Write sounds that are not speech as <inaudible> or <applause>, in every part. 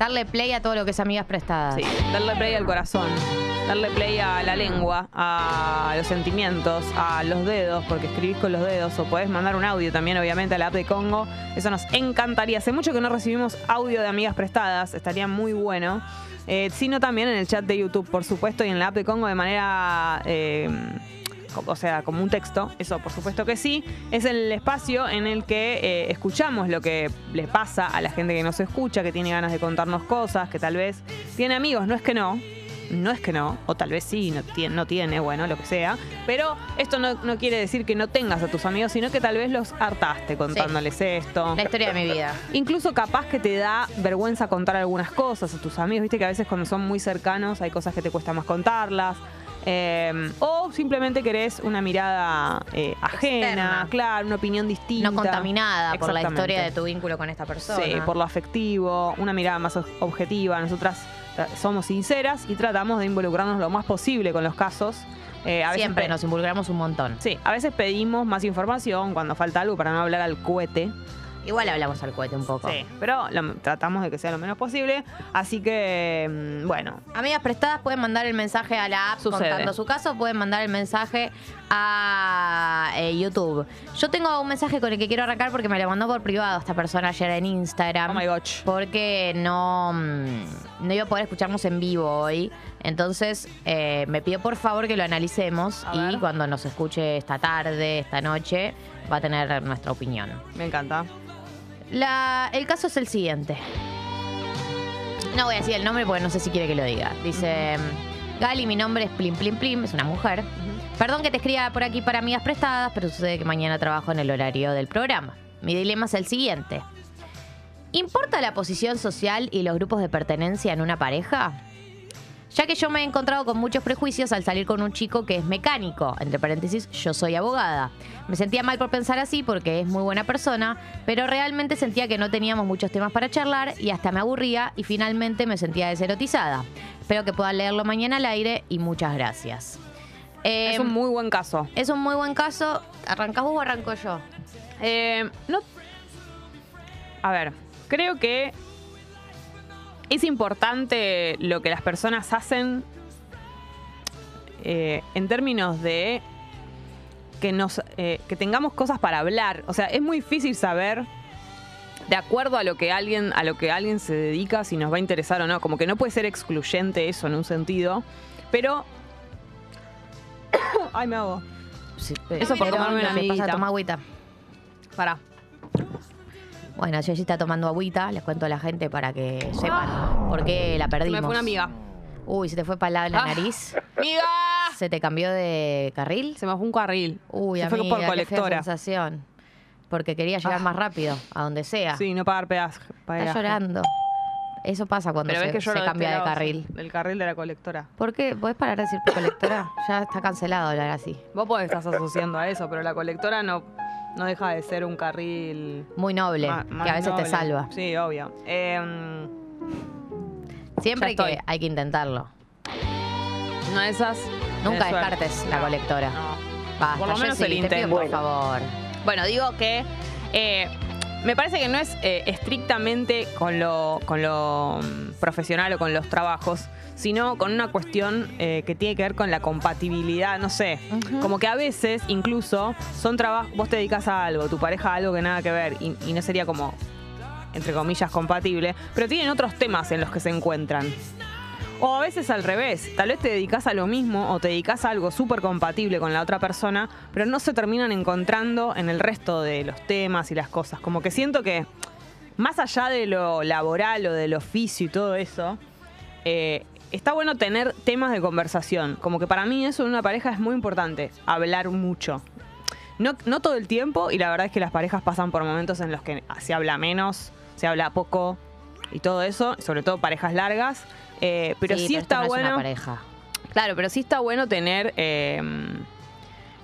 Darle play a todo lo que es amigas prestadas. Sí, darle play al corazón, darle play a la lengua, a los sentimientos, a los dedos, porque escribís con los dedos, o podés mandar un audio también, obviamente, a la app de Congo. Eso nos encantaría. Hace mucho que no recibimos audio de amigas prestadas, estaría muy bueno. Eh, sino también en el chat de YouTube, por supuesto, y en la app de Congo de manera. eh, o sea, como un texto, eso por supuesto que sí, es el espacio en el que eh, escuchamos lo que les pasa a la gente que nos escucha, que tiene ganas de contarnos cosas, que tal vez tiene amigos, no es que no, no es que no, o tal vez sí, no tiene, no tiene bueno, lo que sea, pero esto no, no quiere decir que no tengas a tus amigos, sino que tal vez los hartaste contándoles esto. La historia de mi vida. Incluso capaz que te da vergüenza contar algunas cosas a tus amigos, viste que a veces cuando son muy cercanos hay cosas que te cuesta más contarlas. Eh, o simplemente querés una mirada eh, ajena, Externa. claro, una opinión distinta. No contaminada por la historia de tu vínculo con esta persona. Sí, por lo afectivo, una mirada más ob- objetiva. Nosotras tra- somos sinceras y tratamos de involucrarnos lo más posible con los casos. Eh, a Siempre nos involucramos un montón. Sí, a veces pedimos más información cuando falta algo para no hablar al cohete. Igual hablamos al cohete un poco. Sí, pero lo- tratamos de que sea lo menos posible. Así que, mm, bueno, Amigas prestadas pueden mandar el mensaje a la app Sucede. contando su caso, pueden mandar el mensaje a eh, YouTube. Yo tengo un mensaje con el que quiero arrancar porque me lo mandó por privado esta persona ayer en Instagram. oh my gosh. Porque no, mm, no iba a poder escucharnos en vivo hoy. Entonces eh, me pidió por favor que lo analicemos A y ver. cuando nos escuche esta tarde, esta noche, va a tener nuestra opinión. Me encanta. La- el caso es el siguiente. No voy a decir el nombre porque no sé si quiere que lo diga. Dice, Gali, mi nombre es Plim Plim Plim, es una mujer. Perdón que te escriba por aquí para amigas prestadas, pero sucede que mañana trabajo en el horario del programa. Mi dilema es el siguiente. ¿Importa la posición social y los grupos de pertenencia en una pareja? Ya que yo me he encontrado con muchos prejuicios al salir con un chico que es mecánico, entre paréntesis, yo soy abogada. Me sentía mal por pensar así porque es muy buena persona, pero realmente sentía que no teníamos muchos temas para charlar y hasta me aburría y finalmente me sentía deserotizada. Espero que puedan leerlo mañana al aire y muchas gracias. Eh, es un muy buen caso. es un muy buen caso. ¿Arrancás vos o arranco yo? Eh, no. A ver, creo que es importante lo que las personas hacen eh, en términos de que nos eh, que tengamos cosas para hablar. O sea, es muy difícil saber de acuerdo a lo que alguien a lo que alguien se dedica si nos va a interesar o no. Como que no puede ser excluyente eso en un sentido, pero <coughs> ay me hago. Eso por tomarme una amiguita. Pasa, toma agüita. Para. Bueno, Yoyi está tomando agüita, les cuento a la gente para que sepan por qué la Se perdimos. me fue una amiga. Uy, se te fue para la Ah. nariz. ¡Amiga! ¿Se te cambió de carril? Se me fue un carril. Uy, Se amiga, fue por qué colectora. sensación. Porque quería llegar Ah. más rápido, a donde sea. Sí, no pagar peaje. Está llorando. Eso pasa cuando Pero se, que se cambia de carril. Del carril de la colectora. ¿Por qué? ¿Podés parar de decir colectora? Ya está cancelado hablar así. Vos podés estar asociando a eso, pero la colectora no, no deja de ser un carril. Muy noble, más que a veces te salva. Sí, obvio. Eh, Siempre que, hay que intentarlo. una de esas. Nunca descartes la colectora. no. Basta, Por lo menos Jessy, el te pido intento. por favor. Bueno, digo que eh, me parece que no es eh, estrictamente con lo, con lo mm, profesional o con los trabajos, sino con una cuestión eh, que tiene que ver con la compatibilidad, no sé. Como que a veces incluso son trabajos, vos te dedicas a algo, tu pareja a algo que nada que ver y, y no sería como, entre comillas, compatible, pero tienen otros temas en los que se encuentran. O a veces al revés, tal vez te dedicas a lo mismo o te dedicas a algo súper compatible con la otra persona, pero no se terminan encontrando en el resto de los temas y las cosas. Como que siento que, más allá de lo laboral o del oficio y todo eso, eh, está bueno tener temas de conversación. Como que para mí eso en una pareja es muy importante, hablar mucho. No, no todo el tiempo, y la verdad es que las parejas pasan por momentos en los que se habla menos, se habla poco y todo eso, sobre todo parejas largas. Eh, pero sí, esto está no es una bueno. pareja. Claro, pero sí está bueno tener eh,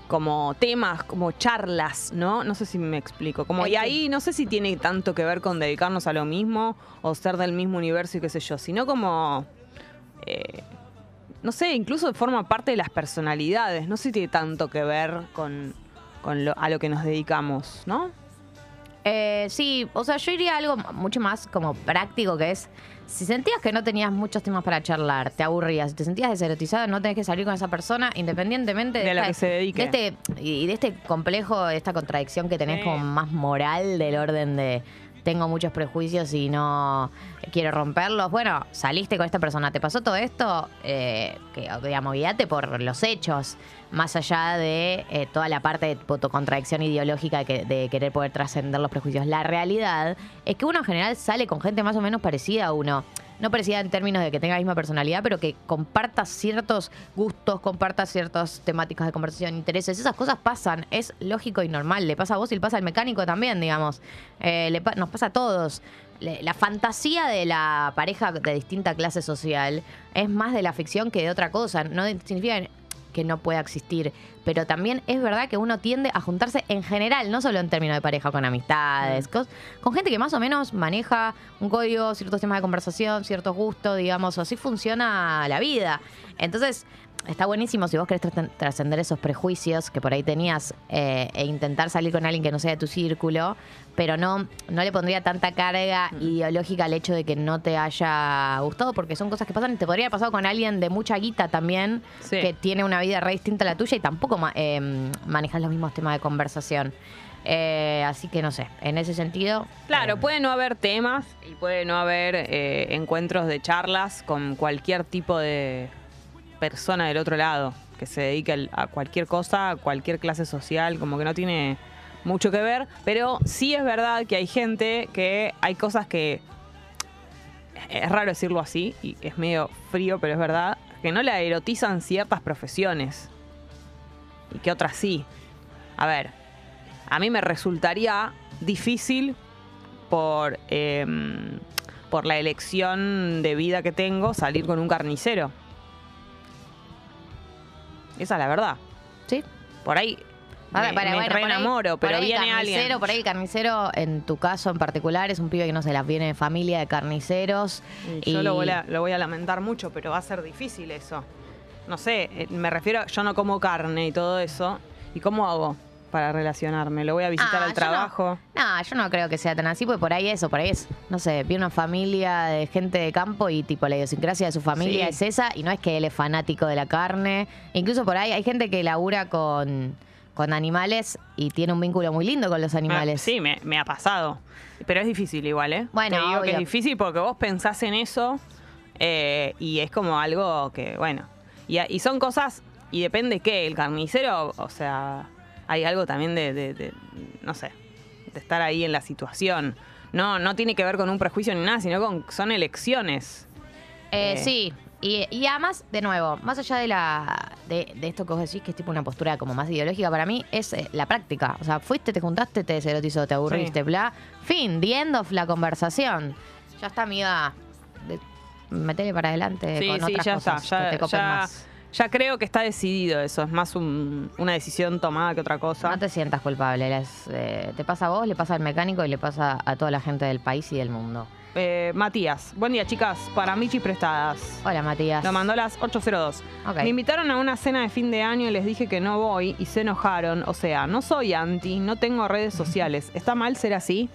como temas, como charlas, ¿no? No sé si me explico. Como, y ahí no sé si tiene tanto que ver con dedicarnos a lo mismo o ser del mismo universo y qué sé yo, sino como. eh, no sé, incluso forma parte de las personalidades. No sé si tiene tanto que ver con, con lo- a lo que nos dedicamos, ¿no? Eh, sí, o sea, yo iría a algo mucho más como práctico, que es si sentías que no tenías muchos temas para charlar, te aburrías, te sentías deserotizada, no tenés que salir con esa persona, independientemente De la esta- que se dedique. de este, y de este complejo, de esta contradicción que tenés Sí. como más moral del orden de tengo muchos prejuicios y no quiero romperlos. Bueno, saliste con esta persona, te pasó todo esto, eh, que digamos, guíate por los hechos, más allá de eh, toda la parte de tu contradicción ideológica de, que- de querer poder trascender los prejuicios. La realidad es que uno en general sale con gente más o menos parecida a uno. No parecida en términos de que tenga la misma personalidad, pero que comparta ciertos gustos, comparta ciertas temáticas de conversación, intereses. Esas cosas pasan, es lógico y normal. Le pasa a vos y le pasa al mecánico también, digamos. Eh, nos pasa a todos. La fantasía de la pareja de distinta clase social es más de la ficción que de otra cosa. No significa que no pueda existir, pero también es verdad que uno tiende a juntarse en general, no solo en términos de pareja, con amistades, cos- con gente que más o menos maneja un código, ciertos temas de conversación, ciertos gustos, digamos, así funciona la vida. Entonces, está buenísimo si vos querés tra- trascender esos prejuicios que por ahí tenías eh, e intentar salir con alguien que no sea de tu círculo, pero no, no le pondría tanta carga ideológica al hecho de que no te haya gustado, porque son cosas que pasan te podría haber pasado con alguien de mucha guita también, Sí. que tiene una vida re distinta a la tuya y tampoco eh, manejas los mismos temas de conversación. Eh, así que no sé, en ese sentido. Claro, eh, puede no haber temas y puede no haber eh, encuentros de charlas con cualquier tipo de persona del otro lado que se dedique al- a cualquier cosa, a cualquier clase social, como que no tiene mucho que ver, pero sí es verdad que hay gente que hay cosas que es raro decirlo así y es medio frío, pero es verdad que no la erotizan ciertas profesiones y que otras sí. A ver, a mí me resultaría difícil por, em, por la elección de vida que tengo salir con un carnicero. Esa es la verdad. Sí. Por ahí me, para, me bueno, por ahí- reenamoro, por pero ahí viene alguien. Por ahí el carnicero, en tu caso en particular, es un pibe que no se las viene de familia de carniceros. Y Yo lo voy, a, lo voy a lamentar mucho, pero va a ser difícil eso. No sé, eh, me refiero, yo no como carne y todo eso. ¿Y cómo hago para relacionarme? ¿Lo voy a visitar Ah, al yo trabajo? No, no, yo no creo que sea tan así, porque por ahí eso, por ahí es, no sé, vi una familia de gente de campo y tipo la idiosincrasia de su familia Sí. es esa, y no es que él es fanático de la carne. Incluso por ahí hay gente que labura con, con animales y tiene un vínculo muy lindo con los animales. Ah, sí, me, me ha pasado. Pero es difícil igual, ¿eh? Bueno, Te digo que es difícil porque vos pensás en eso eh, y es como algo que, bueno. Y, y son cosas, y depende qué, el carnicero, o sea, hay algo también de, de- de, no sé, de estar ahí en la situación. No, no tiene que ver con un prejuicio ni nada, sino con son elecciones. Eh, Eh. Sí, y, y además, de nuevo, más allá de la de, de esto que vos decís, que es tipo una postura como más ideológica, para mí es eh, la práctica. O sea, fuiste, te juntaste, te deserotizó, te aburriste, Sí. bla. Fin, the end of la conversación. Ya está, amiga. De, metele para adelante Sí, con sí, otras ya cosas está. Ya, que te copen ya- más. Ya creo que está decidido eso. Es más un- una decisión tomada que otra cosa. No te sientas culpable. eh, te pasa a vos, le pasa al mecánico y le pasa a toda la gente del país y del mundo. Eh, Matías, buen día chicas, para Michi Prestadas. Hola, Matías. Lo mandó a las 8.02. Ok. Me invitaron a una cena de fin de año y les dije que no voy y se enojaron. O sea, no soy anti, no tengo redes sociales. ¿Está mal ser así?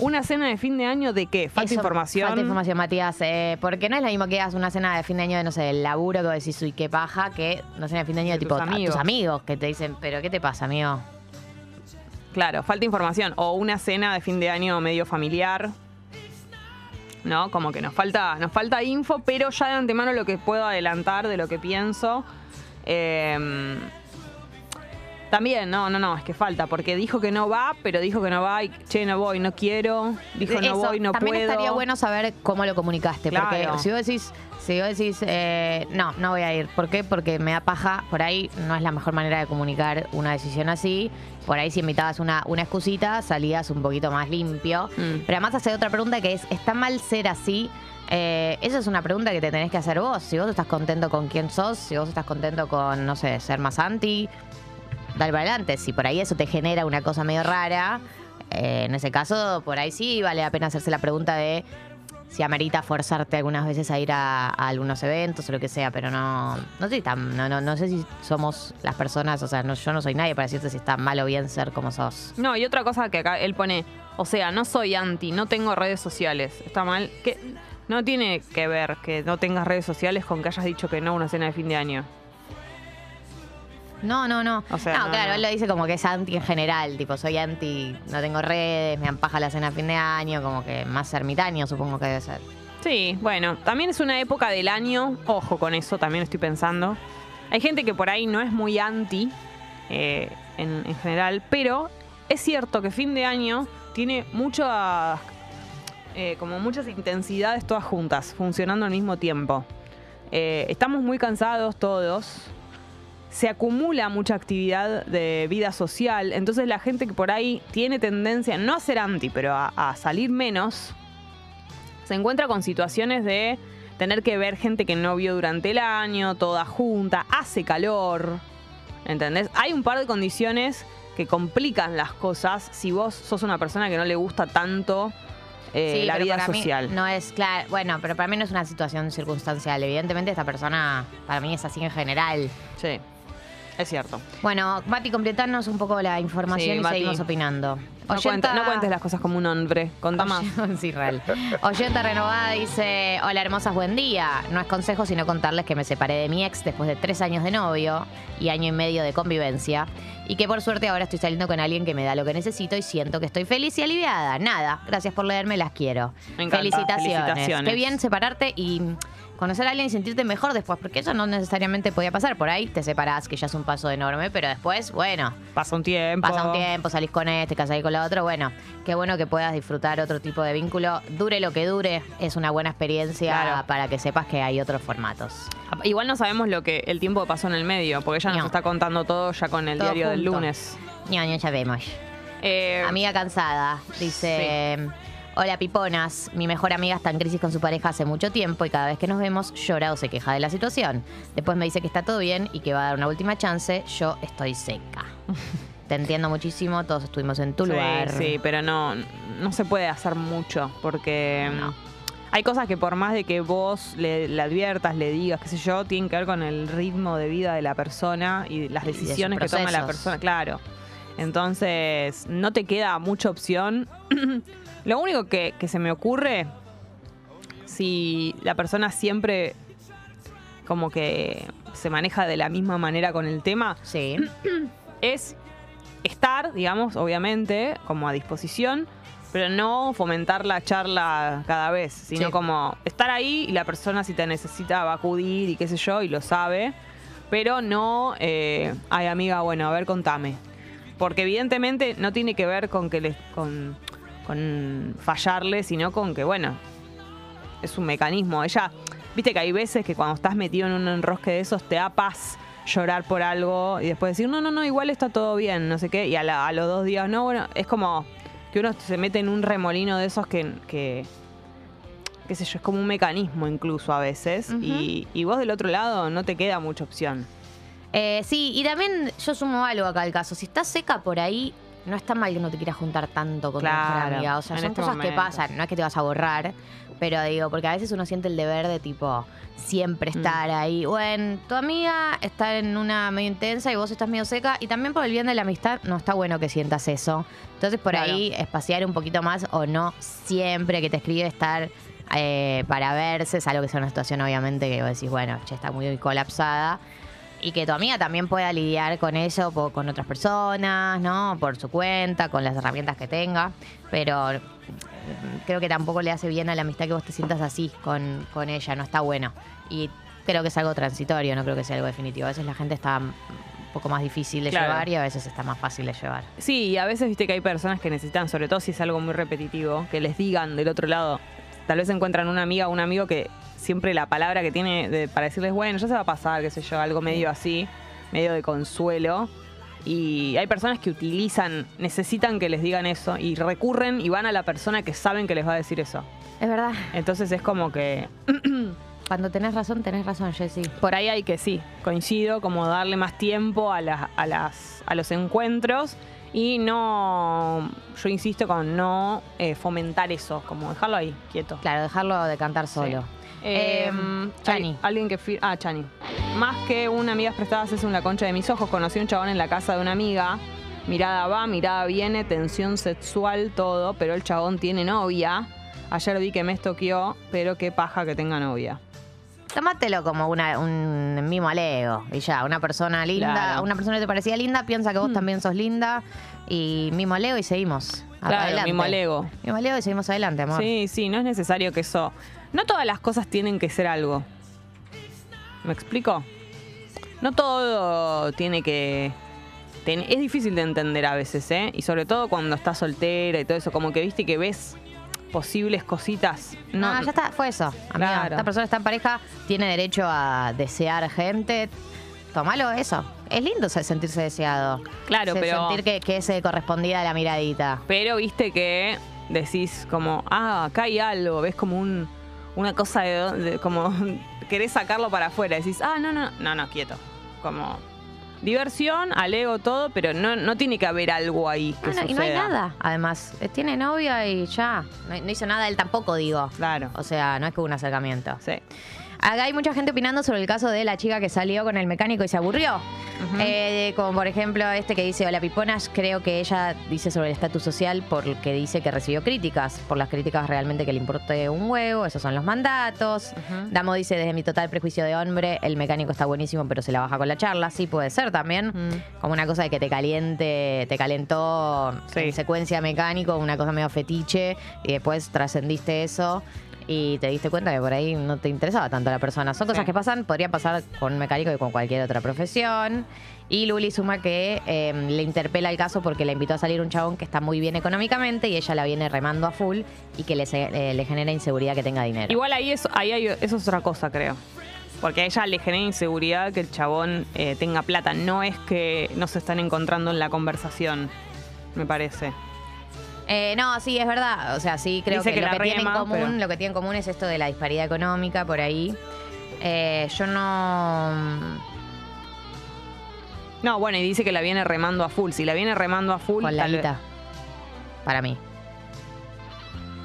¿Una cena de fin de año de qué? ¿Falta Eso, información? Falta información, Matías. eh, porque no es lo mismo que hagas una cena de fin de año de, no sé, el laburo que decís, uy, qué paja, que una cena de fin de año de tipo tus a amigos. tus amigos que te dicen, pero ¿qué te pasa, amigo? Claro, falta información. O una cena de fin de año medio familiar. ¿No? Como que nos falta, nos falta info, pero ya de antemano lo que puedo adelantar de lo que pienso. eh, también, no, no, no, es que falta, porque dijo que no va, pero dijo que no va y, che, no voy, no quiero. Dijo no voy, no también puedo. estaría bueno saber cómo lo comunicaste. Claro. Porque si vos decís, si vos decís, eh, no, no voy a ir. ¿Por qué? Porque me da paja. Por ahí no es la mejor manera de comunicar una decisión así. Por ahí si invitabas una, una excusita, salías un poquito más limpio. Mm. Pero además hace otra pregunta que es, ¿está mal ser así? Eh, esa es una pregunta que te tenés que hacer vos. Si vos estás contento con quién sos, si vos estás contento con, no sé, ser más anti, dale para adelante. Si por ahí eso te genera una cosa medio rara, eh, en ese caso, por ahí sí vale la pena hacerse la pregunta de si amerita forzarte algunas veces a ir a, algunos eventos o lo que sea, pero no, no sé si somos las personas, o sea, no, yo no soy nadie para decirte si está mal o bien ser como sos. No, y otra cosa que acá él pone, o sea, no soy anti, no tengo redes sociales. Está mal. Que no tiene que ver que no tengas redes sociales con que hayas dicho que no a una cena de fin de año. No, no, no. O sea, no, no, claro, no. él lo dice como que es anti en general, tipo, soy anti, no tengo redes, me ampaja la cena a fin de año, como que más ermitaño supongo que debe ser. Sí, bueno, también es una época del año, ojo con eso, también estoy pensando. Hay gente que por ahí no es muy anti eh, en, en general, pero es cierto que fin de año tiene muchas, eh, como muchas intensidades todas juntas, funcionando al mismo tiempo. Eh, estamos muy cansados todos, se acumula mucha actividad de vida social, entonces la gente que por ahí tiene tendencia, no a ser anti, pero a, a salir menos, se encuentra con situaciones de tener que ver gente que no vio durante el año, toda junta, hace calor, ¿entendés? Hay un par de condiciones que complican las cosas si vos sos una persona que no le gusta tanto eh, Sí, la vida social. no es claro, bueno, pero para mí no es una situación circunstancial. Evidentemente esta persona, para mí es así en general. Sí, es cierto. Bueno, Mati, completanos un poco la información Sí, y Mati. seguimos opinando. No, Oyenta- cuentes, no cuentes las cosas como un hombre, contá más. <laughs> sí, real. Oyenta renovada dice: Hola hermosas, buen día. No es consejo, sino contarles que me separé de mi ex después de tres años de novio y año y medio de convivencia. Y que por suerte ahora estoy saliendo con alguien que me da lo que necesito y siento que estoy feliz y aliviada. Nada, gracias por leerme, las quiero. Me encanta. Felicitaciones. Felicitaciones. Qué bien separarte y conocer a alguien y sentirte mejor después, porque eso no necesariamente podía pasar. Por ahí te separás, que ya es un paso enorme, pero después, bueno, Pasa un tiempo. Pasa un tiempo, salís con este, casás con la otra. Bueno, qué bueno que puedas disfrutar otro tipo de vínculo. Dure lo que dure, es una buena experiencia Claro. para que sepas que hay otros formatos. Igual no sabemos lo que el tiempo que pasó en el medio, porque ella nos No. está contando todo ya con el Todo diario del lunes. ñaño, ya vemos. Eh, Amiga cansada, dice. Hola piponas, mi mejor amiga está en crisis con su pareja hace mucho tiempo y cada vez que nos vemos llora o se queja de la situación. Después me dice que está todo bien y que va a dar una última chance, yo estoy seca. <laughs> Te entiendo muchísimo, todos estuvimos en tu sí, lugar. sí, pero no, no se puede hacer mucho, porque No. mm, hay cosas que por más de que vos le, le adviertas, le digas, qué sé yo, tienen que ver con el ritmo de vida de la persona y las Y decisiones que toma la persona, claro. Entonces, no te queda mucha opción. <clears throat> Lo único que, que se me ocurre, si la persona siempre como que se maneja de la misma manera con el tema, Sí. <clears throat> es estar, digamos, obviamente, como a disposición, pero no fomentar la charla cada vez, sino Sí. como estar ahí y la persona si te necesita va a acudir y qué sé yo, y lo sabe, pero no, eh, ay amiga, bueno, a ver, contame. Porque evidentemente no tiene que ver con que les, con, con fallarle, sino con que, bueno, es un mecanismo. Ella, viste que hay veces que cuando estás metido en un enrosque de esos te da paz llorar por algo y después decir, no, no, no, igual está todo bien, no sé qué, y a, la- a los dos días, no, bueno, es como que uno se mete en un remolino de esos que, que qué sé yo, es como un mecanismo incluso a veces, y, y vos del otro lado no te queda mucha opción. Eh, sí, y también yo sumo algo acá al caso. Si estás seca por ahí, no está mal que no te quieras juntar tanto con tu mejor Claro, amiga. O sea, en son este cosas que momento. pasan. No es que te vas a borrar, pero digo, porque a veces uno siente el deber de tipo siempre Mm. estar ahí. Bueno, tu amiga está en una medio intensa y vos estás medio seca. Y también por el bien de la amistad, no está bueno que sientas eso. Entonces, por Claro. ahí, espaciar un poquito más o no siempre que te escribe estar eh, para verse, salvo que sea una situación, obviamente, que vos decís, bueno, che, está muy colapsada y que tu amiga también pueda lidiar con eso po- con otras personas, ¿no? Por su cuenta, con las herramientas que tenga. Pero mm, creo que tampoco le hace bien a la amistad que vos te sientas así con, con ella, no está bueno. Y creo que es algo transitorio, no creo que sea algo definitivo. A veces la gente está un poco más difícil de Claro. llevar y a veces está más fácil de llevar. Sí, y a veces viste que hay personas que necesitan, sobre todo si es algo muy repetitivo, que les digan del otro lado. Tal vez encuentran una amiga o un amigo que siempre la palabra que tiene de- para decirles, bueno, ya se va a pasar, qué sé yo, algo medio así, medio de consuelo. Y hay personas que utilizan, necesitan que les digan eso y recurren y van a la persona que saben que les va a decir eso. Es verdad. Entonces es como que <clears throat> Cuando tenés razón, tenés razón, Jessy. por ahí hay que sí, coincido, como darle más tiempo a, las, a, las, a los encuentros y no, yo insisto con no eh, fomentar eso, como dejarlo ahí, quieto. Claro, dejarlo de cantar solo. Eh, Em, hay Chani. Alguien que fir- Ah, Chani. Más que una amigas prestadas es una concha de mis ojos. Conocí a un chabón en la casa de una amiga. Mirada va, mirada viene, tensión sexual, todo. Pero el chabón tiene novia. Ayer vi que me estoqueó, pero qué paja que tenga novia. Tómatelo como una, un mimo al ego. Y ya, una persona linda, Claro. una persona que te parecía linda, piensa que vos también sos linda. Y mimo al ego y seguimos. Claro, adelante. mimo al ego. Mimo al ego y seguimos adelante, amor. Sí, sí, no es necesario que eso. No todas las cosas tienen que ser algo. ¿Me explico? No todo tiene que. ten- es difícil de entender a veces, ¿eh? Y sobre todo cuando estás soltera y todo eso, como que viste que ves posibles cositas. No, ya está, fue eso. Amiga, Claro. esta persona está en pareja, tiene derecho a desear gente. Tomalo eso. Es lindo se- sentirse deseado. Claro, Se- pero- Sentir que, que es correspondida a la miradita. Pero viste que decís como, ah, acá hay algo, ves como un, una cosa de, de- como <laughs> querés sacarlo para afuera, decís, ah, no, no, no, no, quieto. Como diversión, alego todo, pero no, no tiene que haber algo ahí que No, no, y no hay nada, además. Eh, Tiene novia y ya. No, no hizo nada él tampoco, digo. Claro. O sea, no es que hubo un acercamiento. Sí. Acá hay mucha gente opinando sobre el caso de la chica que salió con el mecánico y se aburrió. Eh, como por ejemplo este que dice, hola Piponas, creo que ella dice sobre el estatus social porque dice que recibió críticas, por las críticas realmente que le importe un huevo, esos son los mandatos. Damo dice, desde mi total prejuicio de hombre, el mecánico está buenísimo, pero se la baja con la charla. Sí, puede ser también. Como una cosa de que te caliente, te calentó Sí. en secuencia mecánico, una cosa medio fetiche, y después trascendiste eso y te diste cuenta que por ahí no te interesaba tanto la persona. Son cosas Sí. que pasan, podría pasar con un mecánico y con cualquier otra profesión. Y Luli suma que eh, le interpela el caso porque le invitó a salir un chabón que está muy bien económicamente y ella la viene remando a full y que le, eh, le genera inseguridad que tenga dinero. Igual ahí, eso, ahí hay- eso es otra cosa, creo. Porque a ella le genera inseguridad que el chabón eh, tenga plata. No es que no se están encontrando en la conversación, me parece. Eh, no, sí, es verdad. O sea, sí, creo Dice que, que lo, que tienen en rema, común, pero- lo que tienen en común es esto de la disparidad económica por ahí. Eh, yo no. No, bueno, y dice que la viene remando a full. Si la viene remando a full, Con la vez- guita. Para mí.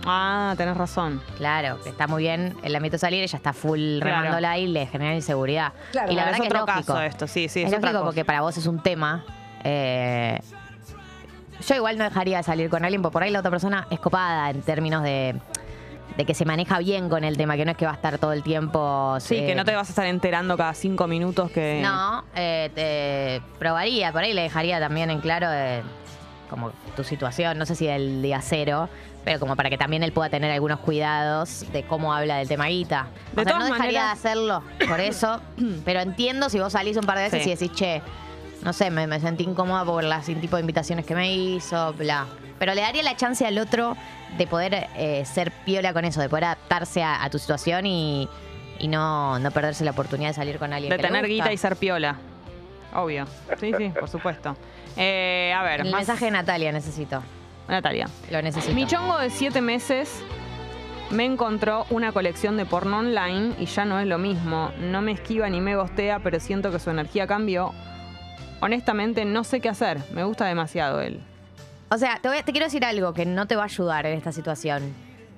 Ah, tenés razón. Claro, que está muy bien el ámbito salir, ella está full Claro. remándola y le genera inseguridad. Claro, y la verdad es que otro es lógico. caso esto, sí, sí, es, es, otra lógico cosa. porque para vos es un tema. Eh, yo igual no dejaría de salir con alguien, porque por ahí la otra persona es copada en términos de, de que se maneja bien con el tema, que no es que va a estar todo el tiempo. Sí, eh, que no te vas a estar enterando cada cinco minutos que... No, eh, te probaría, por ahí le dejaría también en claro eh, como tu situación, no sé si del día cero, pero como para que también él pueda tener algunos cuidados de cómo habla del tema guita. O sea, no dejaría maneras- de hacerlo por eso, <clears throat> pero entiendo si vos salís un par de veces Sí. y decís, che, no sé, me, me sentí incómoda por las tipo de invitaciones que me hizo, bla. Pero le daría la chance al otro de poder eh, ser piola con eso, de poder adaptarse a, a tu situación y, y no, no perderse la oportunidad de salir con alguien. De que le tener gusta. guita y ser piola. Obvio. Sí, sí, por supuesto. Eh, a ver, El más- mensaje de Natalia necesito. Natalia. Lo necesito. Mi chongo de siete meses me encontró una colección de porno online y ya no es lo mismo. No me esquiva ni me gostea, pero siento que su energía cambió. Honestamente, no sé qué hacer. Me gusta demasiado él. O sea, te, voy a- te quiero decir algo que no te va a ayudar en esta situación.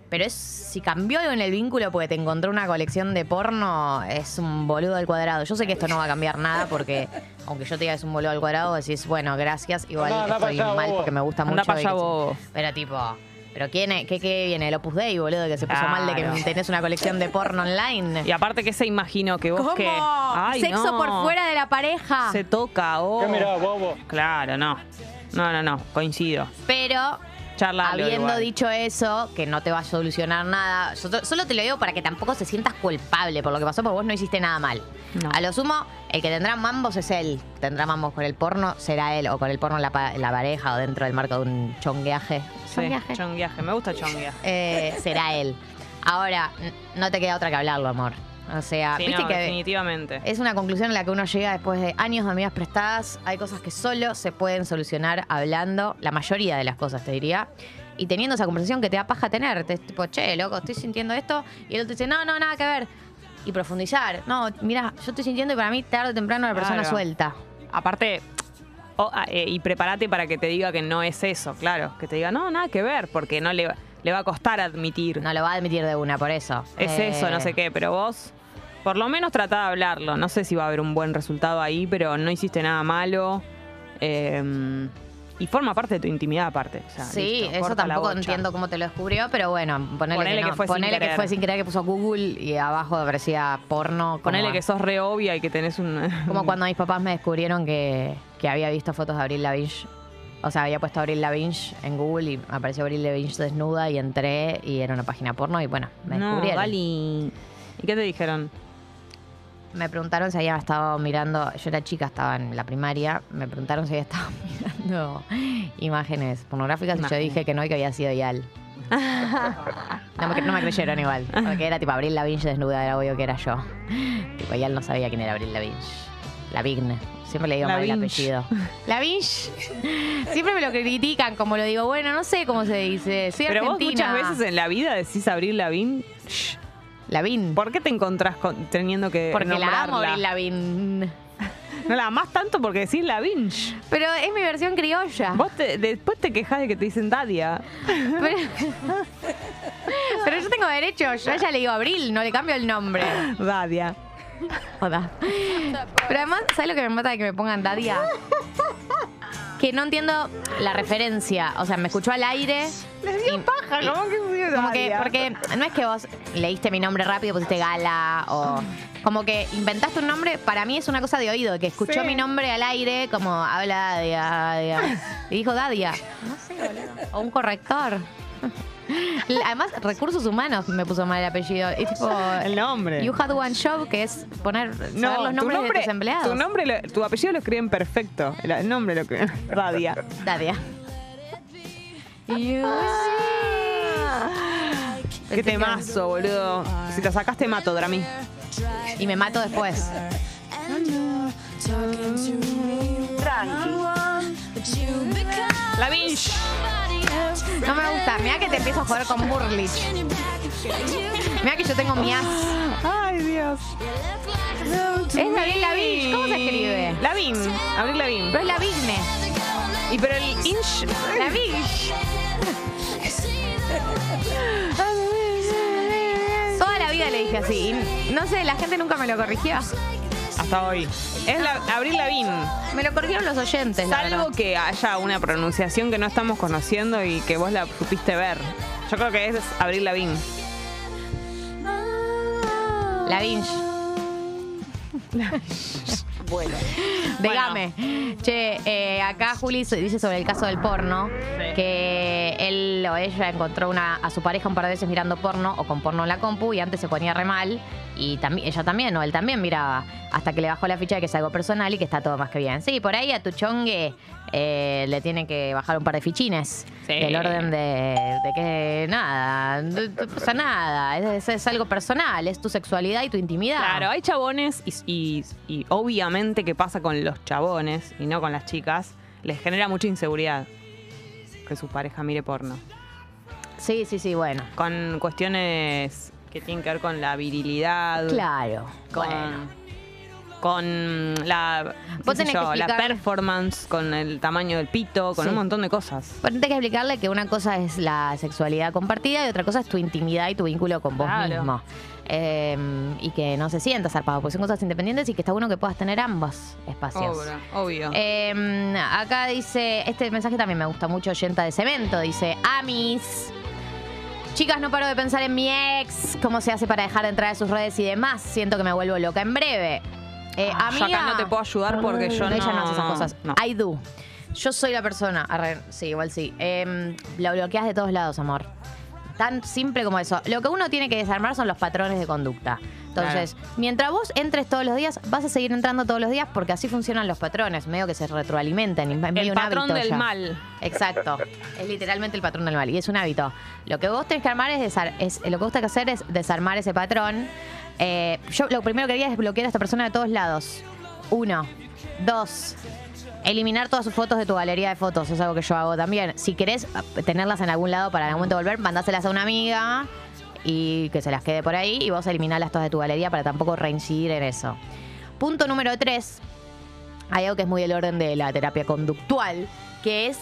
Pero es si cambió algo en el vínculo porque te encontró una colección de porno, es un boludo al cuadrado. Yo sé que esto no va a cambiar nada porque, aunque yo te diga que es un boludo al cuadrado, decís, bueno, gracias, igual anda estoy allá, mal bobo. porque me gusta mucho. pa' y allá, que- bobo. Pero tipo, ¿pero quién es- qué, qué viene? El Opus Dei, boludo, que se puso mal de Claro. que tenés una colección de porno online. Y aparte, ¿qué se imaginó? Que vos que. Ay, Sexo no. por fuera de la pareja. Se toca, oh. ¿Qué mirá, bobo? Claro, no. No, no, no. Coincido. Pero Charla. Habiendo dicho eso, que no te va a solucionar nada, yo solo te lo digo para que tampoco se sientas culpable por lo que pasó, porque vos no hiciste nada mal. No. A lo sumo, el que tendrá mambos es él. Tendrá mambos con el porno, será él, o con el porno en la, pa- en la pareja, o dentro del marco de un chongueaje. Sí, Chongueaje. chongueaje. Me gusta chongueaje. Eh, será él. Ahora, n- no te queda otra que hablarlo, amor. O sea, Sí, viste no, que definitivamente. es una conclusión en la que uno llega después de años de amigas prestadas. Hay cosas que solo se pueden solucionar hablando, la mayoría de las cosas te diría. Y teniendo esa conversación que te da paja tener. Te, tipo, che, loco, estoy sintiendo esto. Y el otro dice, no, no, nada que ver. Y profundizar. No, mira, yo estoy sintiendo y para mí tarde o temprano la persona Claro. suelta. Aparte, o- eh, y prepárate para que te diga que no es eso, claro. Que te diga, no, nada que ver, porque no le, va- le va a costar admitir. No lo va a admitir de una, por eso. es Eh, eso, no sé qué, pero vos, por lo menos tratá de hablarlo. No sé si va a haber un buen resultado ahí, pero no hiciste nada malo. Eh, Y forma parte de tu intimidad aparte. O sea, Sí, listo, eso tampoco entiendo cómo te lo descubrió, pero bueno, ponele, Ponele que, no. que fue sin ponele que querer. fue sin querer que puso Google y abajo aparecía porno. como- Ponele que sos re obvia y que tenés un... <laughs> Como cuando mis papás me descubrieron que, que había visto fotos de Abril Lavigne. O sea, había puesto Abril Lavigne en Google y apareció Abril Lavigne desnuda y entré y era una página porno y bueno, me No, descubrieron. Gali. ¿Y qué te dijeron? Me preguntaron si había estado mirando, yo era chica, estaba en la primaria, me preguntaron si había estado <laughs> mirando imágenes pornográficas y yo dije que no y que había sido Yal. <laughs> No me, no me creyeron igual, porque era tipo Abril Lavigne desnuda, era obvio que era yo. Tipo, Yal no sabía quién era Abril Lavigne. Lavigne. Siempre le digo mal el Lavigne. apellido. Lavigne. Siempre me lo critican, como lo digo, bueno, no sé cómo se dice. Soy Pero vos argentina. muchas veces en la vida decís Abril Lavín. ¿Por qué te encontrás con- teniendo que Porque la amo, nombrarla? Abril Lavigne. No la amás tanto porque decís Lavín. Pero es mi versión criolla. Vos te- después te quejas de que te dicen Dadia. Pero, pero yo tengo derecho, yo a ella le digo Abril, no le cambio el nombre. Dadia. Joda. Pero además, ¿sabes lo que me mata de que me pongan Dadia? Que no entiendo la referencia. O sea, me escuchó al aire. Les dio y- paja, y- ¿cómo que se dio Como que, porque no es que vos leíste mi nombre rápido, pusiste Gala o como que inventaste un nombre, para mí es una cosa de oído, que escuchó Sí. mi nombre al aire como habla Dadia, Dadia. Y dijo Dadia. No sé, boludo. O un corrector. Además, recursos humanos me puso mal el apellido. Es tipo. El nombre. You had one job, que es poner saber No, los tu nombres nombre, de tus empleados. Tu nombre, lo- tu apellido lo escriben perfecto. El, el nombre lo escriben. <laughs> Dadia. Dadia. You Qué temazo, boludo. Si te sacaste mato, Drami. Y me mato después. La Vinch. No me gusta. Mira que te empiezo a joder con Burlich. Mira que yo tengo mi as. Ay, Dios. Es Gabriel Lavigne. ¿Cómo se escribe? Lavín. Abril Lavín. Pero es Lavigne. Y pero el inch. Lavigne. Toda la vida le dije así. Y no sé, la gente nunca me lo corrigió. Hasta hoy. Es la, Abril Lavín. Me lo corrigieron los oyentes. la Salvo verdad. que haya una pronunciación que no estamos conociendo y que vos la supiste ver. Yo creo que es Abril Lavín. Lavigne. <laughs> <laughs> Bueno, Dígame. Che, eh, acá Juli dice sobre el caso del porno Sí. que él o ella encontró una, a su pareja un par de veces mirando porno o con porno en la compu y antes se ponía re mal y también ella también o él también miraba hasta que le bajó la ficha de que es algo personal y que está todo más que bien. Sí, por ahí a tu chongue eh, le tiene que bajar un par de fichines Sí. del orden de, de que nada, no no pasa nada, es, es algo personal, es tu sexualidad y tu intimidad. Claro, hay chabones y, y- y obviamente que pasa con los chabones y no con las chicas, les genera mucha inseguridad que su pareja mire porno. Sí, sí, sí, bueno. Con cuestiones que tienen que ver con la virilidad, Claro. con, Bueno. Con la, Vos tenés yo, que la performance, con el tamaño del pito, con Sí. un montón de cosas. Pero tenés que explicarle que una cosa es la sexualidad compartida y otra cosa es tu intimidad y tu vínculo con vos Claro. mismo. Eh, y que no se sienta zarpado, porque son cosas independientes y que está bueno que puedas tener ambos espacios. Obvio. obvio. Eh, acá dice, este mensaje también me gusta mucho, oyenta de cemento, dice, Amis. Chicas, no paro de pensar en mi ex, cómo se hace para dejar de entrar a sus redes y demás. Siento que me vuelvo loca en breve. Eh, Ah, yo amiga, acá no te puedo ayudar porque yo ella no- no hace esas cosas. no. I do. Yo soy la persona. Arre, sí, igual sí. Eh, la bloqueas de todos lados, amor. Tan simple como eso. Lo que uno tiene que desarmar son los patrones de conducta. Entonces, mientras vos entres todos los días, vas a seguir entrando todos los días porque así funcionan los patrones, medio que se retroalimentan. el patrón del ya. mal. Exacto. Es literalmente el patrón del mal y es un hábito. Lo que vos tenés que armar es, desar- es lo que vos tenés que hacer es desarmar ese patrón. Eh, yo lo primero que haría es bloquear a esta persona de todos lados. Uno. Dos. Eliminar todas sus fotos de tu galería de fotos. Es algo que yo hago también. Si querés tenerlas en algún lado para en algún momento volver, mandáselas a una amiga y que se las quede por ahí y vos eliminarlas todas de tu galería para tampoco reincidir en eso. Punto número tres. Hay algo que es muy del orden de la terapia conductual, que es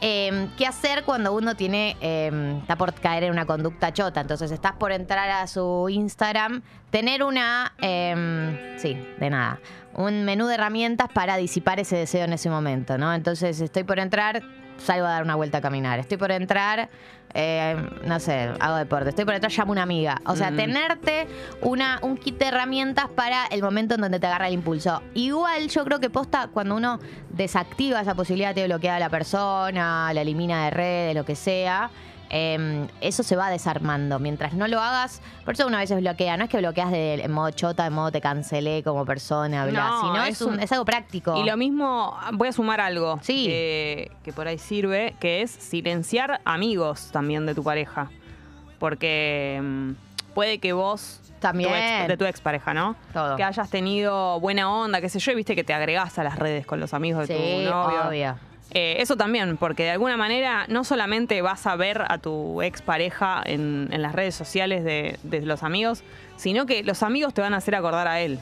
eh, qué hacer cuando uno tiene eh, está por caer en una conducta chota. Entonces estás por entrar a su Instagram, tener una, eh, sí, de nada, un menú de herramientas para disipar ese deseo en ese momento, ¿no? Entonces estoy por entrar, salgo a dar una vuelta a caminar. Estoy por entrar, eh, no sé, hago deporte. Estoy por entrar, llamo a una amiga. O sea, Mm. tenerte una, un kit de herramientas para el momento en donde te agarra el impulso. Igual yo creo que posta cuando uno desactiva esa posibilidad de bloquear a la persona, la elimina de redes, lo que sea. Eh, eso se va desarmando. Mientras no lo hagas, por eso uno a veces bloquea. No es que bloqueas de, en modo chota, en modo te cancelé como persona, bla, No, sino es un- es algo práctico. Y lo mismo, voy a sumar algo Sí. que, que por ahí sirve, que es silenciar amigos también de tu pareja. Porque mm, puede que vos, También. tu ex- de tu expareja, ¿no? Todo. Que hayas tenido buena onda, qué sé yo, y viste que te agregás a las redes con los amigos de Sí, tu novio. obvio. Eh, eso también, porque de alguna manera no solamente vas a ver a tu expareja en, en las redes sociales de, de los amigos, sino que los amigos te van a hacer acordar a él.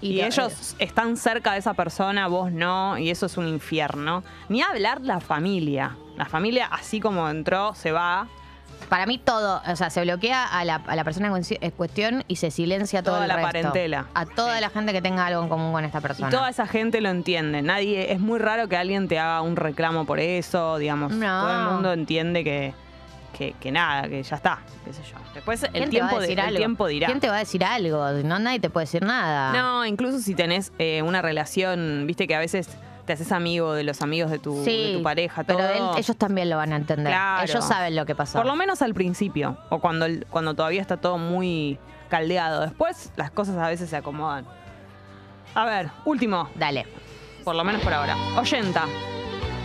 Y, ellos están cerca de esa persona, vos no, y eso es un infierno. Ni hablar la familia. La familia, así como entró, se va. Para mí todo, o sea, se bloquea a la, a la persona en cues- en cuestión y se silencia todo Toda el la resto. parentela. A toda Sí. la gente que tenga algo en común con esta persona. Y toda esa gente lo entiende. Nadie, es muy raro que alguien te haga un reclamo por eso, digamos. No. Todo el mundo entiende que, que, que nada, que ya está, qué sé yo. Después el ¿Quién te va a tiempo, de- el tiempo dirá. ¿Quién te va a decir algo? No, nadie te puede decir nada. No, incluso si tenés eh, una relación, viste que a veces te haces amigo de los amigos de tu, Sí, de tu pareja, todo. pero él- ellos también lo van a entender. Claro. Ellos saben lo que pasó. Por lo menos al principio, o cuando, cuando todavía está todo muy caldeado. Después las cosas a veces se acomodan. A ver, último, Dale. por lo menos por ahora. Oyenta.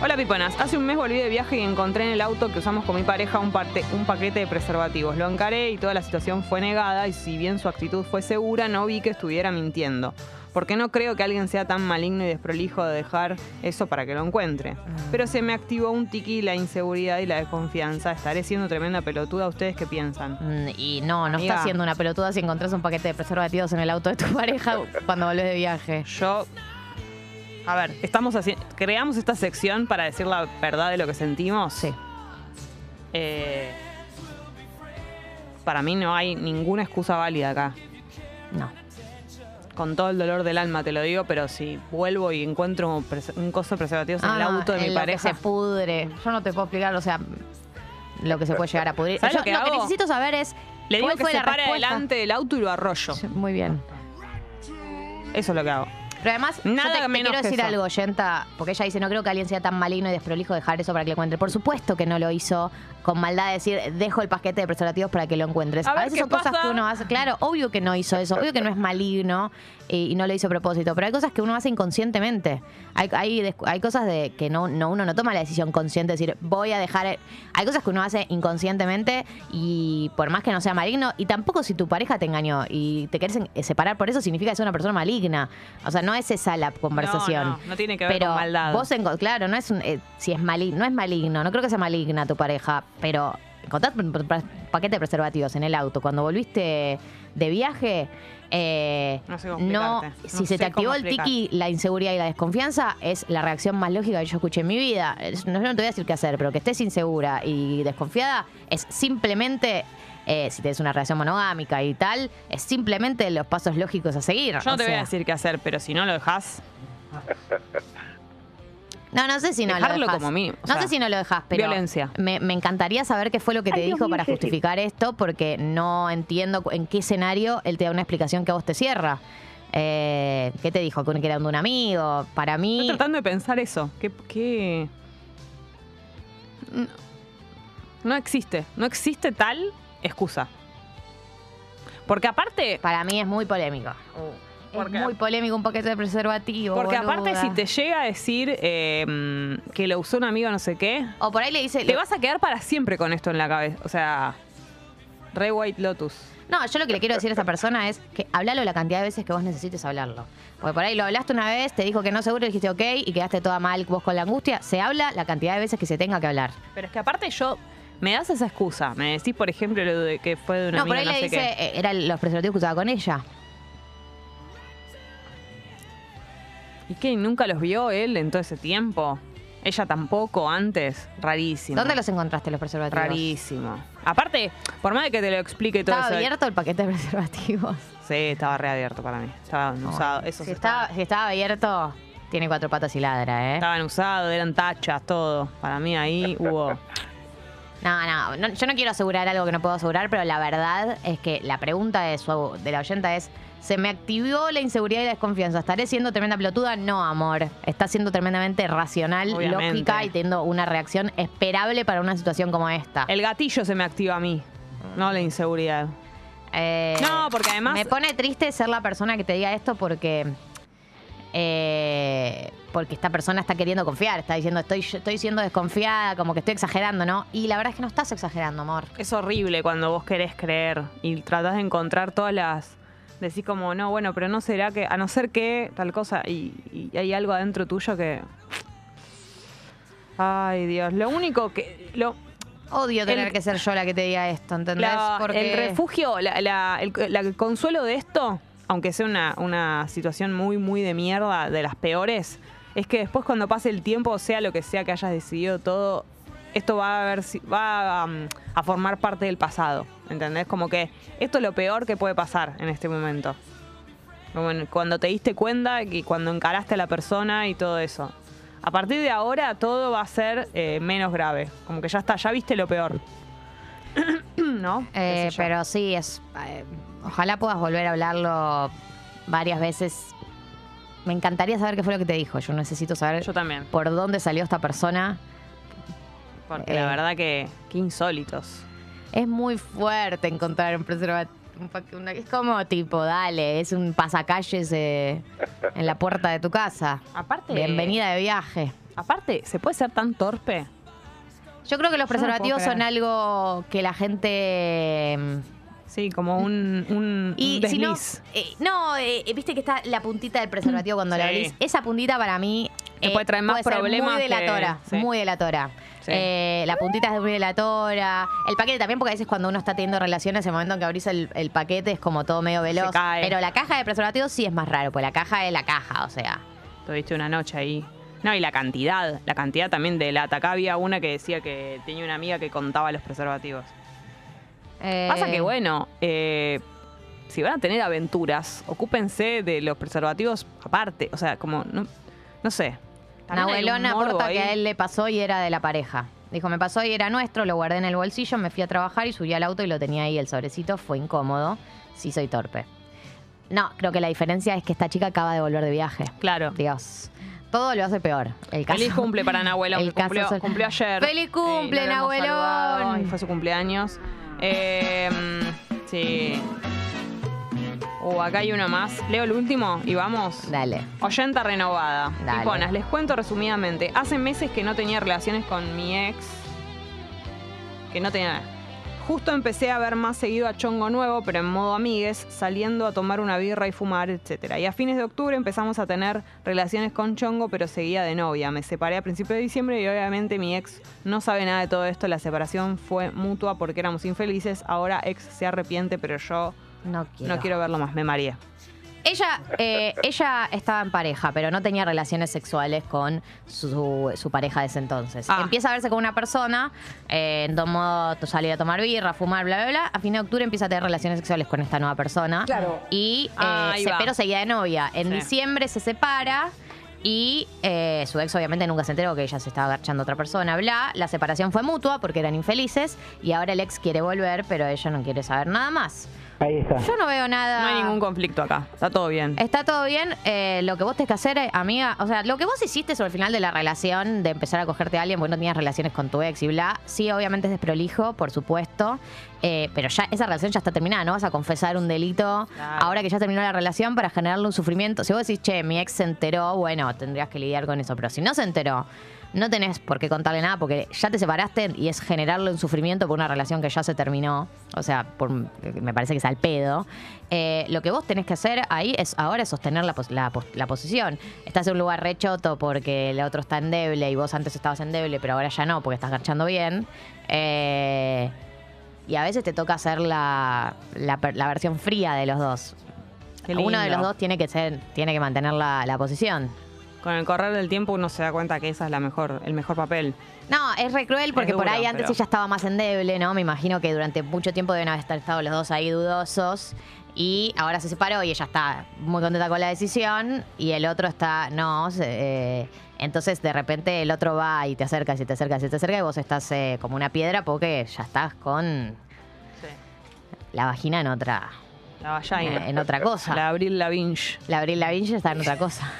Hola Piponas, hace un mes volví de viaje y encontré en el auto que usamos con mi pareja un, parte- un paquete de preservativos. Lo encaré y toda la situación fue negada y si bien su actitud fue segura, no vi que estuviera mintiendo. Porque no creo que alguien sea tan maligno y desprolijo de dejar eso para que lo encuentre. Pero se me activó un tiqui la inseguridad y la desconfianza. Estaré siendo tremenda pelotuda. ¿Ustedes qué piensan? Mm, Y no, no Amiga. estás siendo una pelotuda si encontrás un paquete de preservativos en el auto de tu <laughs> pareja cuando volvés de viaje. Yo. A ver, estamos haciendo. Creamos esta sección para decir la verdad de lo que sentimos. Sí. Eh, para mí no hay ninguna excusa válida acá. No. Con todo el dolor del alma te lo digo, pero si vuelvo y encuentro un coso de preservativos en el Ah, auto de en mi lo que pareja. se pudre. Yo no te puedo explicar, o sea, lo que se puede llegar a pudrir. ¿Sabes Yo- lo que lo que necesito saber es. Le digo ¿cuál que fue se la pare respuesta? delante del auto y lo arrollo. Sí, Muy bien. Eso es lo que hago. Pero además, Nada yo te, quiero decir algo, Yenta, porque ella dice, no creo que alguien sea tan maligno y desprolijo de dejar eso para que lo encuentre. Por supuesto que no lo hizo con maldad de decir, dejo el paquete de preservativos para que lo encuentres. A veces son cosas que uno hace, claro, obvio que no hizo eso, obvio que no es maligno y, y no lo hizo a propósito, pero hay cosas que uno hace inconscientemente. Hay, hay, hay cosas de que no, no uno no toma la decisión consciente de decir, voy a dejar... el-". Hay cosas que uno hace inconscientemente y por más que no sea maligno, y tampoco si tu pareja te engañó y te querés en- separar por eso, significa que es una persona maligna. O sea, no es esa la conversación. No, no, no tiene que ver pero con maldad. Vos, claro, no es un- eh, si es maligno, no es maligno, no creo que sea maligna tu pareja, pero encontrás paquete de preservativos en el auto cuando volviste de viaje. eh, No sé cómo no, si No se te activó el tiki, la inseguridad y la desconfianza, es la reacción más lógica que yo escuché en mi vida. No, yo no te voy a decir qué hacer, pero que estés insegura y desconfiada es simplemente, eh, si tienes una relación monogámica y tal, es simplemente los pasos lógicos a seguir. Yo no te voy a decir qué hacer, pero si no lo dejas, No, no sé si no Dejarlo lo dejas. como mínimo, o no sé si no lo dejas, pero violencia. Me, me encantaría saber qué fue lo que te Ay, dijo para justificar esto, porque no entiendo en qué escenario él te da una explicación que a vos te cierra. Eh, ¿Qué te dijo? Que era de un amigo. Para estoy mí, tratando de pensar eso. ¿Qué, qué- No, no existe. No existe tal excusa. Porque aparte, para mí es muy polémico. Es Porque- muy polémico un paquete de preservativo. porque aparte boluda. si te llega a decir eh, mm, que lo usó un amigo no sé qué, O por ahí le dice. te vas a quedar para siempre con esto en la cabeza. O sea, re White Lotus. No, yo lo que le quiero decir a esa persona es que hablalo la cantidad de veces que vos necesites hablarlo. Porque por ahí lo hablaste una vez, te dijo que no seguro, dijiste ok y quedaste toda mal vos con la angustia. Se habla la cantidad de veces que se tenga que hablar. Pero es que aparte yo, me das esa excusa. Me decís, por ejemplo, lo de que fue de una No, por amiga ahí no le sé dice, qué. eh, eran los preservativos que usaba con ella. ¿Y qué? ¿Nunca los vio él en todo ese tiempo? Ella tampoco antes. Rarísimo. ¿Dónde los encontraste los preservativos? Rarísimo. Aparte, por más de que te lo explique todo ¿Estaba eso. abierto el paquete de preservativos? Sí, estaba reabierto para mí. Estaban usados. Eso estaba, si estaba abierto, tiene cuatro patas y ladra, ¿eh? Estaban usados, eran tachas, todo. Para mí ahí hubo. No, no, no, yo no quiero asegurar algo que no puedo asegurar, pero la verdad es que la pregunta de, su, de la oyenta es, ¿se me activó la inseguridad y la desconfianza? ¿Estaré siendo tremenda pelotuda? No, amor. Está siendo tremendamente racional, Obviamente. lógica y teniendo una reacción esperable para una situación como esta. El gatillo se me activa a mí, no la inseguridad. Eh, No, porque además- Me pone triste ser la persona que te diga esto porque... eh, porque esta persona está queriendo confiar, está diciendo estoy, estoy siendo desconfiada, como que estoy exagerando, ¿no? Y la verdad es que no estás exagerando, amor. Es horrible cuando vos querés creer y tratás de encontrar todas las. Decís como, no, bueno, pero no será que. A no ser que tal cosa. Y, y hay algo adentro tuyo que. Ay, Dios. Lo único que. Lo, Odio tener El- que ser yo la que te diga esto, ¿entendés? la- Porque El refugio, la- la- el, la- el consuelo de esto, aunque sea una, una situación muy, muy de mierda, de las peores, es que después cuando pase el tiempo, sea lo que sea que hayas decidido todo, esto va a ver si- va a, um, a formar parte del pasado. ¿Entendés? Como que esto es lo peor que puede pasar en este momento. Como en- cuando te diste cuenta y cuando encaraste a la persona y todo eso. A partir de ahora todo va a ser eh, menos grave. Como que ya está, ya viste lo peor. <coughs> ¿No? Eh, pero sí, es. eh, ojalá puedas volver a hablarlo varias veces. Me encantaría saber qué fue lo que te dijo. Yo necesito saber Yo también. por dónde salió esta persona. Porque Eh. la verdad que qué insólitos. Es muy fuerte encontrar un preservativo. Es como tipo, dale, es un pasacalles eh, en la puerta de tu casa. Aparte. Bienvenida de viaje. Aparte, ¿se puede ser tan torpe? Yo creo que los Yo preservativos son algo que la gente mm, Sí, como un, un, Y un si no, desliz. eh, no, eh, viste que está la puntita del preservativo cuando la abrís. Esa puntita para mí eh, Te puede traer más problemas Muy que- delatora, sí. muy delatora. Sí. Eh, la puntita es muy delatora. El paquete también, porque a veces cuando uno está teniendo relaciones, el momento en que abrís el, el paquete es como todo medio veloz. Pero la caja de preservativos sí es más raro, pues la caja es la caja, o sea. Tuviste una noche ahí. No, y la cantidad, la cantidad también de lata. Acá había una que decía que tenía una amiga que contaba los preservativos. Eh, Pasa que, bueno, eh, si van a tener aventuras, ocúpense de los preservativos aparte. O sea, como, no, no sé. También hay un Nahuelón morbo aporta ahí. que a él le pasó y era de la pareja. Dijo, me pasó y era nuestro, lo guardé en el bolsillo, me fui a trabajar y subí al auto y lo tenía ahí el sobrecito, fue incómodo, sí soy torpe. No, creo que la diferencia es que esta chica acaba de volver de viaje. Claro. Dios, todo lo hace peor. El caso, Feliz cumple para Nahuelón, <laughs> el caso cumplió, cumplió ayer. ¡Feliz cumple, hemos Nahuelón! fue su cumpleaños. Eh, sí. Uh, acá hay uno más. Leo el último y vamos. Dale. Oyenta renovada. Dale. Les cuento resumidamente. Hace meses que no tenía relaciones con mi ex. Que no tenía. Justo empecé a ver más seguido a Chongo Nuevo, pero en modo amigues, saliendo a tomar una birra y fumar, etc. Y a fines de octubre empezamos a tener relaciones con Chongo, pero seguía de novia. Me separé a principios de diciembre y obviamente mi ex no sabe nada de todo esto. La separación fue mutua porque éramos infelices. Ahora ex se arrepiente, pero yo No quiero. no quiero verlo más. Me mareé. Ella, eh, ella estaba en pareja, pero no tenía relaciones sexuales con su, su pareja de ese entonces. Ah. Empieza a verse con una persona, eh, en modo salir a tomar birra, fumar, bla, bla, bla. A fin de octubre empieza a tener relaciones sexuales con esta nueva persona. Claro. Y, eh, Ah, se- pero seguía de novia. En Sí. diciembre se separa. Y eh, su ex obviamente nunca se enteró que ella se estaba agachando a otra persona, bla. La separación fue mutua porque eran infelices y ahora el ex quiere volver, pero ella no quiere saber nada más. Ahí está. Yo no veo nada. No hay ningún conflicto acá. Está todo bien. Está todo bien. eh, lo que vos tenés que hacer, eh, amiga, o sea, lo que vos hiciste sobre el final de la relación, de empezar a cogerte a alguien porque no tenías relaciones con tu ex y bla, sí, obviamente es desprolijo, por supuesto. eh, pero ya esa relación ya está terminada, no vas a confesar un delito Claro. ahora que ya terminó la relación para generarle un sufrimiento. Si vos decís, che, mi ex se enteró, bueno, tendrías que lidiar con eso. Pero si no se enteró, no tenés por qué contarle nada porque ya te separaste y es generarle un sufrimiento por una relación que ya se terminó. O sea, por- me parece que es al pedo. Eh, lo que vos tenés que hacer ahí es ahora es sostener la, pos- la, la posición. Estás en un lugar rechoto porque el otro está endeble y vos antes estabas endeble, pero ahora ya no porque estás garchando bien. Eh, y a veces te toca hacer la, la versión fría de los dos. Uno de los dos tiene que ser, tiene que mantener la, la posición. Con el correr del tiempo uno se da cuenta que esa es la mejor, el mejor papel. No, es re cruel porque por ahí antes pero- ella estaba más endeble, ¿no? Me imagino que durante mucho tiempo deben haber estado los dos ahí dudosos. Y ahora se separó y ella está muy contenta con la decisión. Y el otro está, no. eh, entonces de repente el otro va y te acerca, y te acerca, y te acerca. Y vos estás eh, como una piedra porque ya estás con la vagina en otra, La vagina. en otra cosa. La Abril Lavinge. La Abril Lavigne está en otra cosa.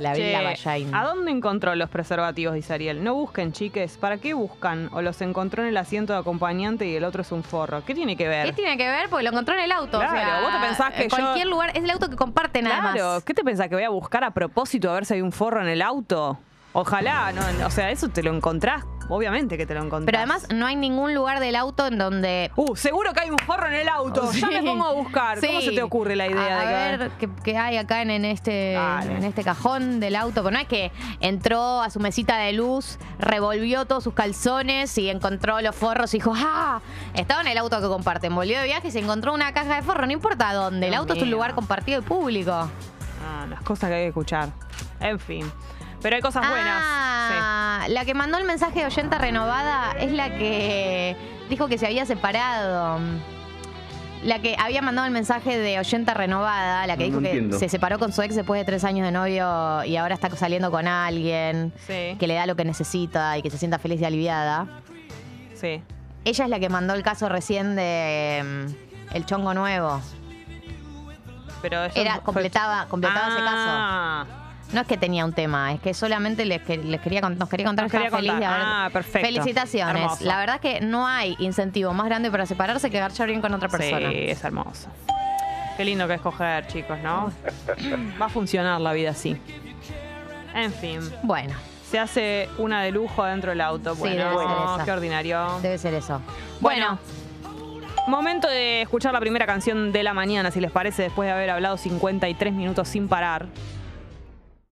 La Abril Che. ¿A dónde encontró los preservativos? Dice Ariel. No busquen, chiques. ¿Para qué buscan? O los encontró en el asiento de acompañante y el otro es un forro. ¿Qué tiene que ver? ¿Qué tiene que ver? Porque lo encontró en el auto. Claro, o sea, vos te pensás que en yo- cualquier lugar es el auto que comparten nada Claro, más. ¿qué te pensás que voy a buscar a propósito a ver si hay un forro en el auto? Ojalá, no, o sea, eso te lo encontrás, obviamente que te lo encontrás. Pero además no hay ningún lugar del auto en donde. Uh, seguro que hay un forro en el auto. <laughs> Ya me pongo a buscar. ¿Cómo se te ocurre la idea a, de ver qué, qué hay acá en, en este Dale. en este cajón del auto? Pero no es que entró a su mesita de luz, revolvió todos sus calzones y encontró los forros y dijo, ¡ah! Estaba en el auto que comparten. Volvió de viaje y se encontró una caja de forro. No importa dónde. el Dios auto es un lugar compartido y público. Ah, las cosas que hay que escuchar. En fin. Pero hay cosas buenas. Ah, la que mandó el mensaje de oyenta renovada es la que dijo que se había separado. La que había mandado el mensaje de oyenta renovada, la que No, dijo no que entiendo. se separó con su ex después de tres años de novio y ahora está saliendo con alguien, Sí. que le da lo que necesita y que se sienta feliz y aliviada. Sí. Ella es la que mandó el caso recién de mm, El Chongo Nuevo. Pero Era, completaba, completaba ese caso. No es que tenía un tema, es que solamente les, que- les quería, nos quería contar Nos que estaba quería feliz de haber- Ah, perfecto. Felicitaciones. Hermoso. La verdad es que no hay incentivo más grande para separarse que garchar bien con otra persona. Sí, es hermoso. Qué lindo que es coger, chicos, ¿no? Va a funcionar la vida así. En fin. Bueno, Se hace una de lujo dentro del auto. Sí, Bueno, debe ser esa. qué ordinario. debe ser eso. Bueno, momento de escuchar la primera canción de la mañana, si les parece, después de haber hablado 53 minutos sin parar.